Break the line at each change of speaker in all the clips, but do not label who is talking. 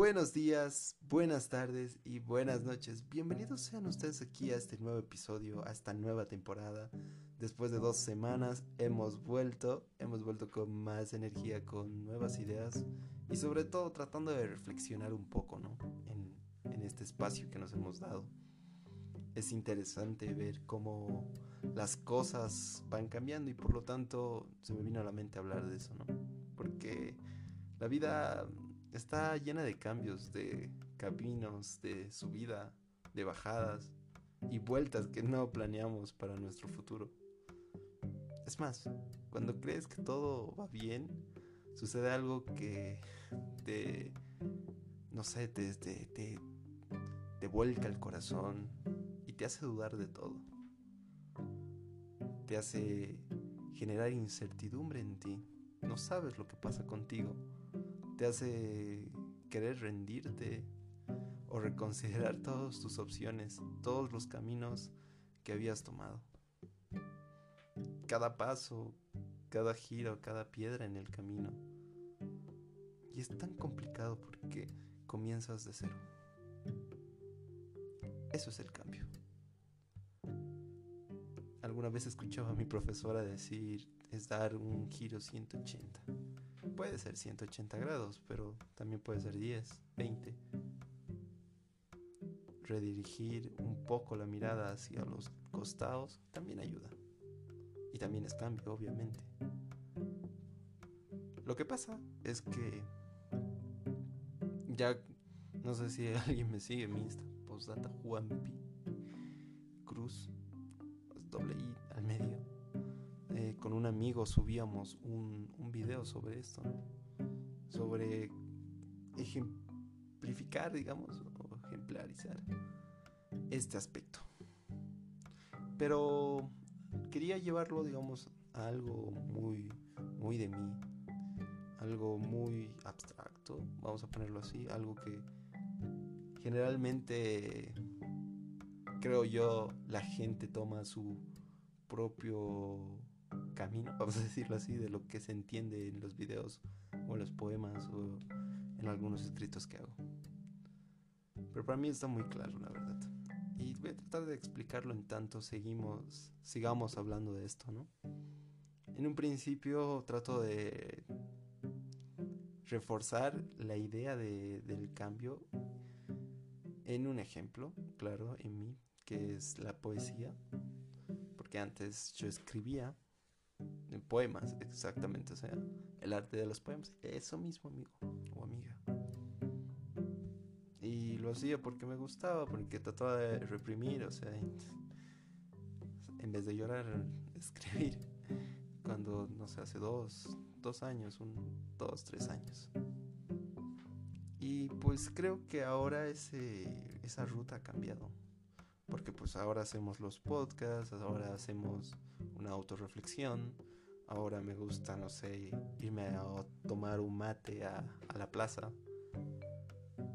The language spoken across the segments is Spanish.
Buenos días, buenas tardes y buenas noches. Bienvenidos sean ustedes aquí a este nuevo episodio, a esta nueva temporada. Después de dos semanas hemos vuelto, hemos vuelto con más energía, con nuevas ideas y sobre todo tratando de reflexionar un poco, ¿no? En, en este espacio que nos hemos dado. Es interesante ver cómo las cosas van cambiando y por lo tanto se me vino a la mente hablar de eso, ¿no? Porque la vida está llena de cambios, de caminos, de subida, de bajadas y vueltas que no planeamos para nuestro futuro. Es más, cuando crees que todo va bien, sucede algo que te, no sé, te, te, te, te vuelca el corazón y te hace dudar de todo. Te hace generar incertidumbre en ti. No sabes lo que pasa contigo te hace querer rendirte o reconsiderar todas tus opciones, todos los caminos que habías tomado. Cada paso, cada giro, cada piedra en el camino. Y es tan complicado porque comienzas de cero. Eso es el cambio. Alguna vez escuchaba a mi profesora decir es dar un giro 180 puede ser 180 grados, pero también puede ser 10, 20. Redirigir un poco la mirada hacia los costados también ayuda. Y también es cambio, obviamente. Lo que pasa es que ya no sé si alguien me sigue en mi Insta, postdata Juanpi Cruz, doble I al medio eh, con un amigo subíamos un, video sobre esto, sobre ejemplificar, digamos, o ejemplarizar este aspecto. Pero quería llevarlo, digamos, a algo muy, muy de mí, algo muy abstracto, vamos a ponerlo así, algo que generalmente creo yo la gente toma su propio camino, vamos a decirlo así, de lo que se entiende en los videos o en los poemas o en algunos escritos que hago. Pero para mí está muy claro, la verdad. Y voy a tratar de explicarlo en tanto seguimos, sigamos hablando de esto, ¿no? En un principio trato de reforzar la idea de, del cambio en un ejemplo, claro, en mí, que es la poesía. Porque antes yo escribía poemas, exactamente, o sea, el arte de los poemas, eso mismo, amigo o amiga. Y lo hacía porque me gustaba, porque trataba de reprimir, o sea, en vez de llorar, escribir. Cuando, no sé, hace dos, dos años, un, dos, tres años. Y pues creo que ahora ese, esa ruta ha cambiado porque pues ahora hacemos los podcasts, ahora hacemos una autorreflexión, ahora me gusta, no sé, irme a tomar un mate a, la plaza.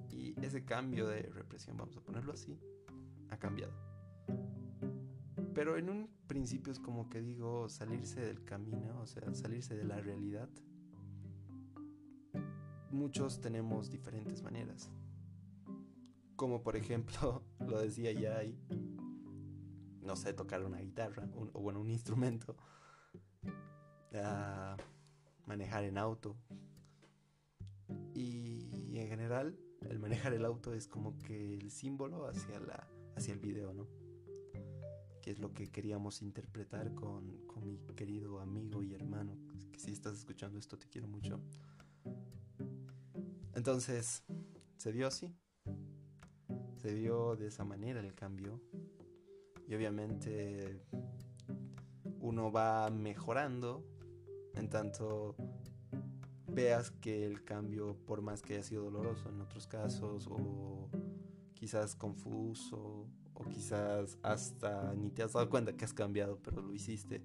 Y ese cambio de represión, vamos a ponerlo así, ha cambiado. Pero en un principio es como que digo salirse del camino, o sea, salirse de la realidad. Muchos tenemos diferentes maneras. Como por ejemplo, lo decía ya no sé, tocar una guitarra o bueno, un instrumento, manejar en auto. Y en general, el manejar el auto es como que el símbolo hacia, la, hacia el video, ¿no? Que es lo que queríamos interpretar con, con mi querido amigo y hermano, que si estás escuchando esto te quiero mucho. Entonces, se dio así se dio de esa manera el cambio. Y obviamente uno va mejorando en tanto veas que el cambio, por más que haya sido doloroso en otros casos, o quizás confuso, o quizás hasta ni te has dado cuenta que has cambiado, pero lo hiciste,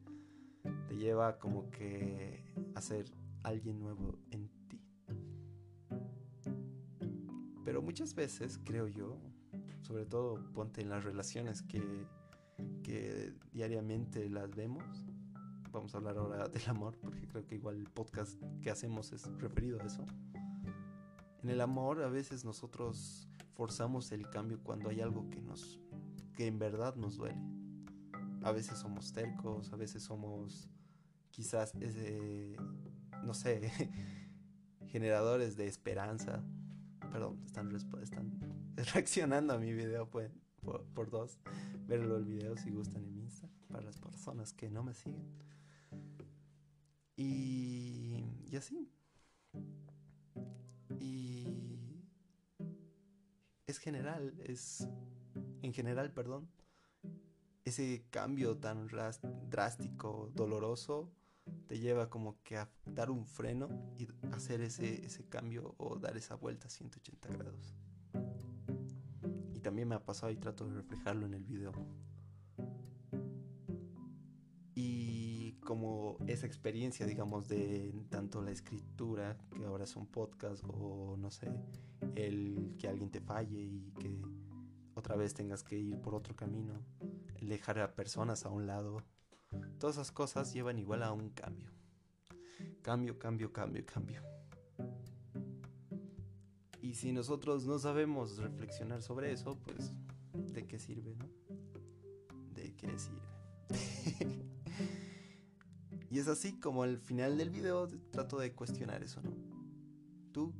te lleva como que a ser alguien nuevo en ti. Pero muchas veces, creo yo, sobre todo ponte en las relaciones que, que diariamente las vemos. Vamos a hablar ahora del amor, porque creo que igual el podcast que hacemos es referido a eso. En el amor a veces nosotros forzamos el cambio cuando hay algo que nos que en verdad nos duele. A veces somos tercos, a veces somos quizás ese no sé, generadores de esperanza. Perdón, están, están reaccionando a mi video pues, por, dos. Verlo el video si gustan en mi Insta para las personas que no me siguen. Y, así. Y es general, es en general, perdón, ese cambio tan drástico, doloroso, te lleva como que a dar un freno y hacer ese, ese cambio o dar esa vuelta a 180 grados. Y también me ha pasado y trato de reflejarlo en el video. Como esa experiencia, digamos, de tanto la escritura, que ahora es un podcast, o no sé, el que alguien te falle y que otra vez tengas que ir por otro camino, el dejar a personas a un lado, Todas esas cosas llevan igual a un cambio. Cambio, cambio, cambio, cambio. Y si nosotros no sabemos reflexionar sobre eso, pues ¿de qué sirve, no? ¿De qué sirve? y es así como al final del video trato de cuestionar eso, ¿no? Tú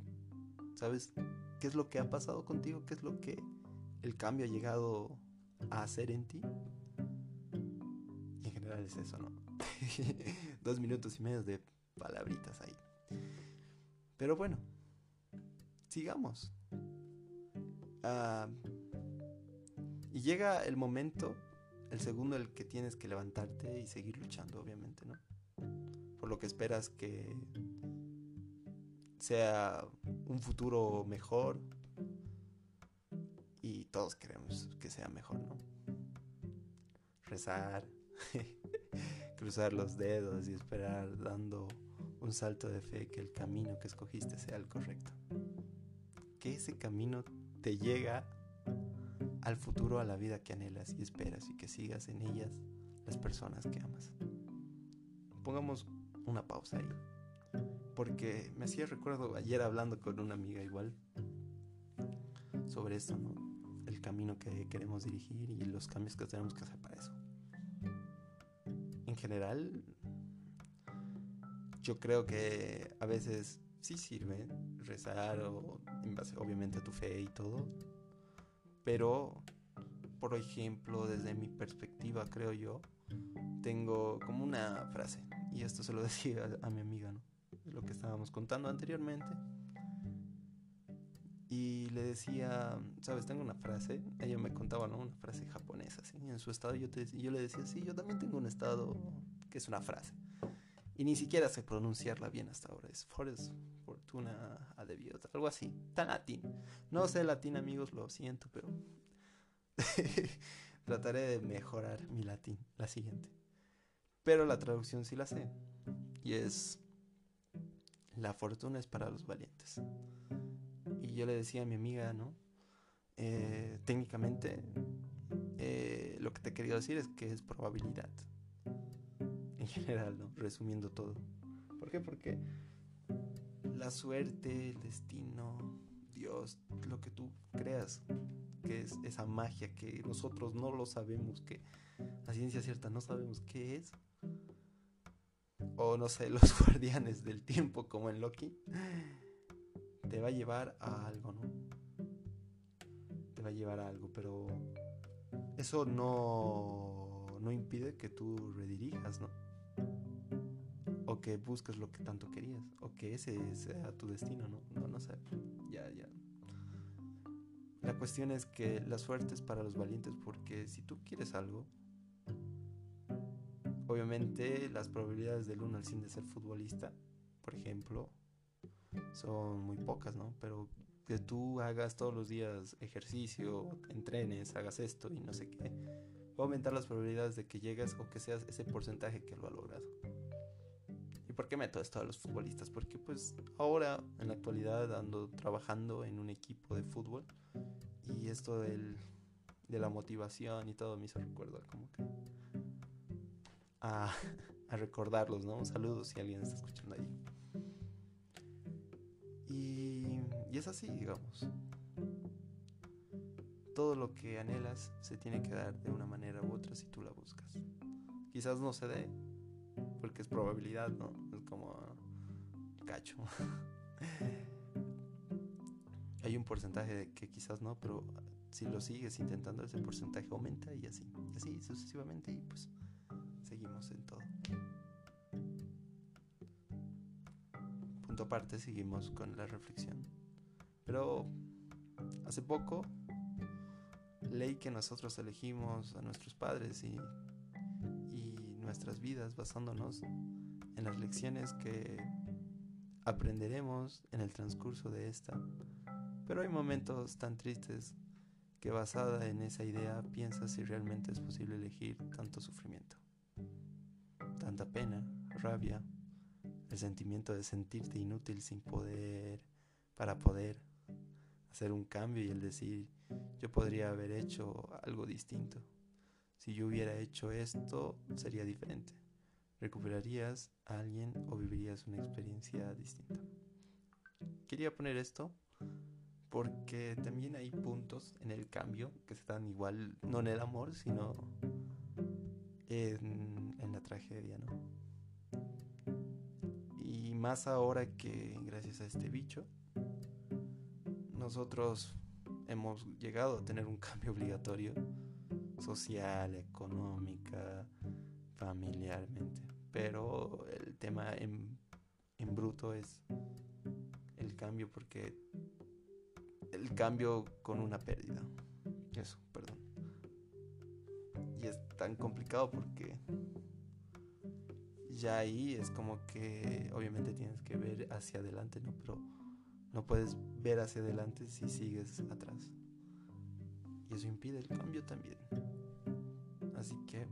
sabes qué es lo que ha pasado contigo, qué es lo que el cambio ha llegado a hacer en ti es eso, ¿no? Dos minutos y medio de palabritas ahí. Pero bueno, sigamos. Ah, y llega el momento, el segundo, el que tienes que levantarte y seguir luchando, obviamente, ¿no? Lo que esperas que sea un futuro mejor. Y todos queremos que sea mejor, ¿no? Rezar, cruzar los dedos y esperar dando un salto de fe que el camino que escogiste sea el correcto. Que ese camino te llega al futuro, a la vida que anhelas y esperas y que sigas en ellas las personas que amas. Pongamos una pausa ahí. Porque me hacía recuerdo ayer hablando con una amiga igual sobre esto, ¿no? El camino que queremos dirigir y los cambios que tenemos que hacer para eso en general, yo creo que a veces sí sirve rezar o en base obviamente a tu fe y todo. Pero, por ejemplo, desde mi perspectiva, creo yo, tengo como una frase. Y esto se lo decía a, mi amiga, ¿no? Lo que estábamos contando anteriormente. Y le decía, sabes, tengo una frase, ella me contaba, ¿no? Una frase japonesa, ¿sí? En su estado yo, te, yo le decía, sí, yo también tengo un estado que es una frase. Y ni siquiera sé pronunciarla bien hasta ahora. Es Forest Fortuna Adebiota, algo así. Tan latín. No sé latín, amigos, lo siento, pero trataré de mejorar mi latín, la siguiente. Pero la traducción sí la sé. Y es, la fortuna es para los valientes y yo le decía a mi amiga, ¿no? Eh, técnicamente, eh, lo que te quería decir es que es probabilidad. En general, ¿no? Resumiendo todo. ¿Por qué? Porque la suerte, el destino, Dios, lo que tú creas, es esa magia que nosotros no lo sabemos, que a ciencia cierta no sabemos qué es. O no sé, los guardianes del tiempo como en Loki te va a llevar a algo, ¿no? Te va a llevar a algo, pero eso no, no impide que tú redirijas, ¿no? O que busques lo que tanto querías, o que ese sea tu destino, ¿no? No, no sé, ya, ya. La cuestión es que la suerte es para los valientes porque si tú quieres algo, obviamente las probabilidades del 1 al 100 de ser futbolista, por ejemplo, son muy pocas, ¿no? Pero que tú hagas todos los días ejercicio, entrenes, hagas esto y no sé qué, va a aumentar las probabilidades de que llegues o que seas ese porcentaje que lo ha logrado. ¿Y por qué meto esto a los futbolistas? Porque pues ahora, en la actualidad, ando trabajando en un equipo de fútbol y esto del, de la motivación y todo me hizo recuerdo como que a, recordarlos, ¿no? Un saludo si alguien está escuchando ahí. Y, Y es así, digamos. Todo lo que anhelas se tiene que dar de una manera u otra si tú la buscas. Quizás no se dé, porque es probabilidad, ¿no? Es como cacho. Hay un porcentaje que quizás no, pero si lo sigues intentando ese porcentaje aumenta y así, así sucesivamente y pues seguimos en todo. Punto aparte, seguimos con la reflexión. Pero hace poco leí que nosotros elegimos a nuestros padres y, y nuestras vidas basándonos en las lecciones que aprenderemos en el transcurso de esta. Pero hay momentos tan tristes que basada en esa idea piensas si realmente es posible elegir tanto sufrimiento, tanta pena, rabia, el sentimiento de sentirte inútil sin poder, para poder hacer un cambio y el decir, yo podría haber hecho algo distinto. Si yo hubiera hecho esto, sería diferente. Recuperarías a alguien o vivirías una experiencia distinta. Quería poner esto porque también hay puntos en el cambio que se dan igual, no en el amor, sino en, la tragedia, ¿no? Y más ahora que gracias a este bicho, nosotros hemos llegado a tener un cambio obligatorio social, económica, familiarmente. Pero el tema en, en bruto es el cambio porque el cambio con una pérdida. Eso, perdón. Y es tan complicado porque ya ahí es como que obviamente tienes que ver hacia adelante, ¿no? Pero no puedes ver hacia adelante si sigues atrás. Y eso impide el cambio también. Así que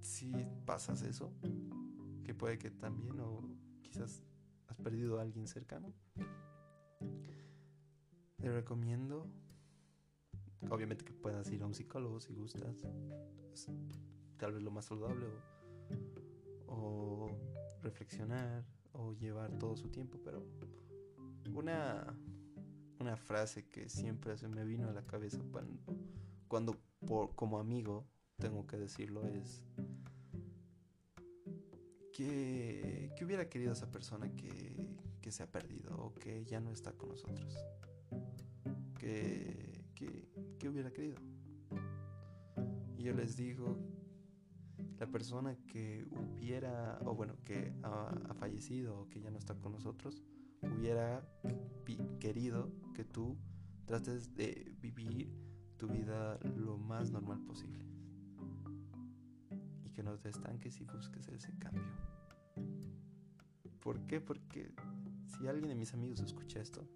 si pasas eso, que puede que también o quizás has perdido a alguien cercano, te recomiendo, obviamente que puedas ir a un psicólogo si gustas, tal vez lo más saludable, o, o reflexionar, o llevar todo su tiempo, pero una, una frase que siempre se me vino a la cabeza cuando, cuando por, como amigo tengo que decirlo es que, que hubiera querido esa persona que, que se ha perdido o que ya no está con nosotros. Que, que, hubiera querido. Y yo les digo, la persona que hubiera, o bueno, que ha, ha fallecido o que ya no está con nosotros, hubiera querido que tú trates de vivir tu vida lo más normal posible. Y que no te estanques y busques ese cambio. ¿Por qué? Porque si alguien de mis amigos escucha esto,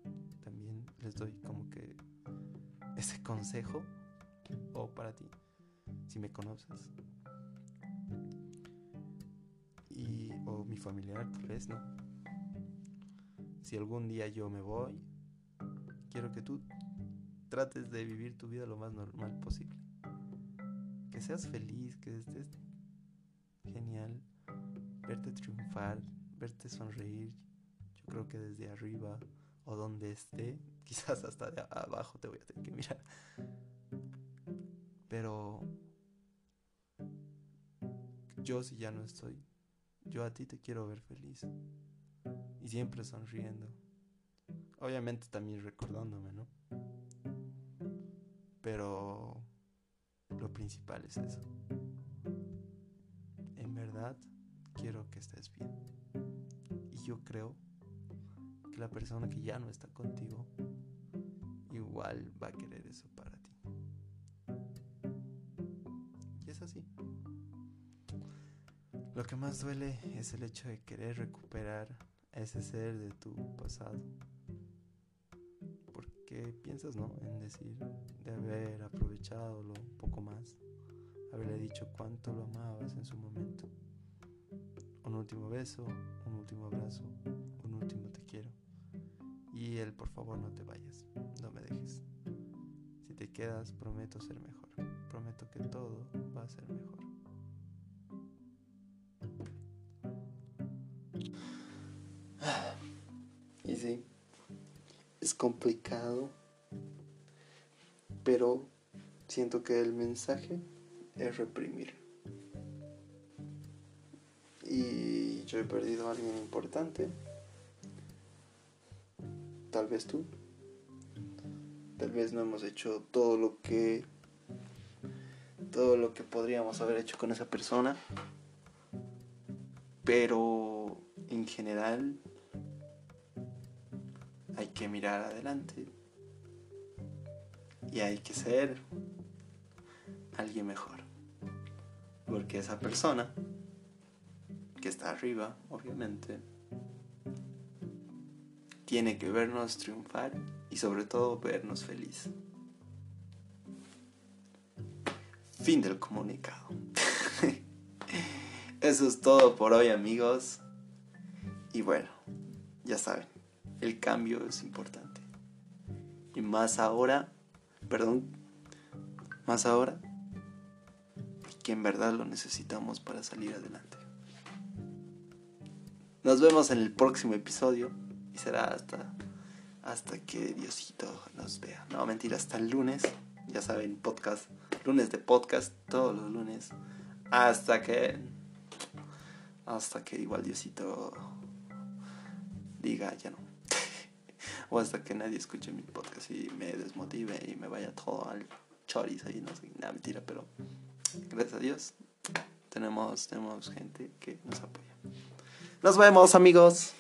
les doy como que ese consejo, o para ti, si me conoces. Y, o mi familiar, tal vez, ¿no? Si algún día yo me voy, quiero que tú trates de vivir tu vida lo más normal posible. Que seas feliz, que estés genial, verte triunfar, verte sonreír, yo creo que desde arriba o donde esté, quizás hasta de abajo te voy a tener que mirar. Pero yo si ya no estoy, yo a ti te quiero ver feliz y siempre sonriendo. Obviamente también recordándome, ¿no? Pero lo principal es eso. En verdad, quiero que estés bien. Y yo creo que la persona que ya no está contigo igual va a querer eso para ti. Y es así. Lo que más duele es el hecho de querer recuperar ese ser de tu pasado. Porque piensas, ¿no? En decir, de haber aprovechado lo poco más, haberle dicho cuánto lo amabas en su momento. Un último beso, un último abrazo, Y él, por favor, no te vayas, no me dejes. Si te quedas, prometo ser mejor. Prometo que todo va a ser mejor. Y sí, es complicado, pero siento que el mensaje es reprimir. Y yo he perdido a alguien importante. Tal vez tú. Tal vez no hemos hecho todo lo que todo lo que podríamos haber hecho con esa persona. Pero en general hay que mirar adelante y hay que ser alguien mejor. Porque esa persona que está arriba, obviamente, tiene que vernos triunfar y sobre todo vernos feliz. Fin del comunicado. Eso es todo por hoy amigos. Y bueno, ya saben, el cambio es importante. Y más ahora, perdón, más ahora que en verdad lo necesitamos para salir adelante. Nos vemos en el próximo episodio y será hasta hasta que Diosito nos vea. No, mentira, hasta el lunes. Ya saben, podcast, lunes de podcast, todos los lunes. Hasta que hasta que igual Diosito diga ya no. o hasta que nadie escuche mi podcast y me desmotive y me vaya todo al choris ahí, no sé, nada mentira, pero gracias a Dios tenemos, tenemos gente que nos apoya. Nos vemos amigos.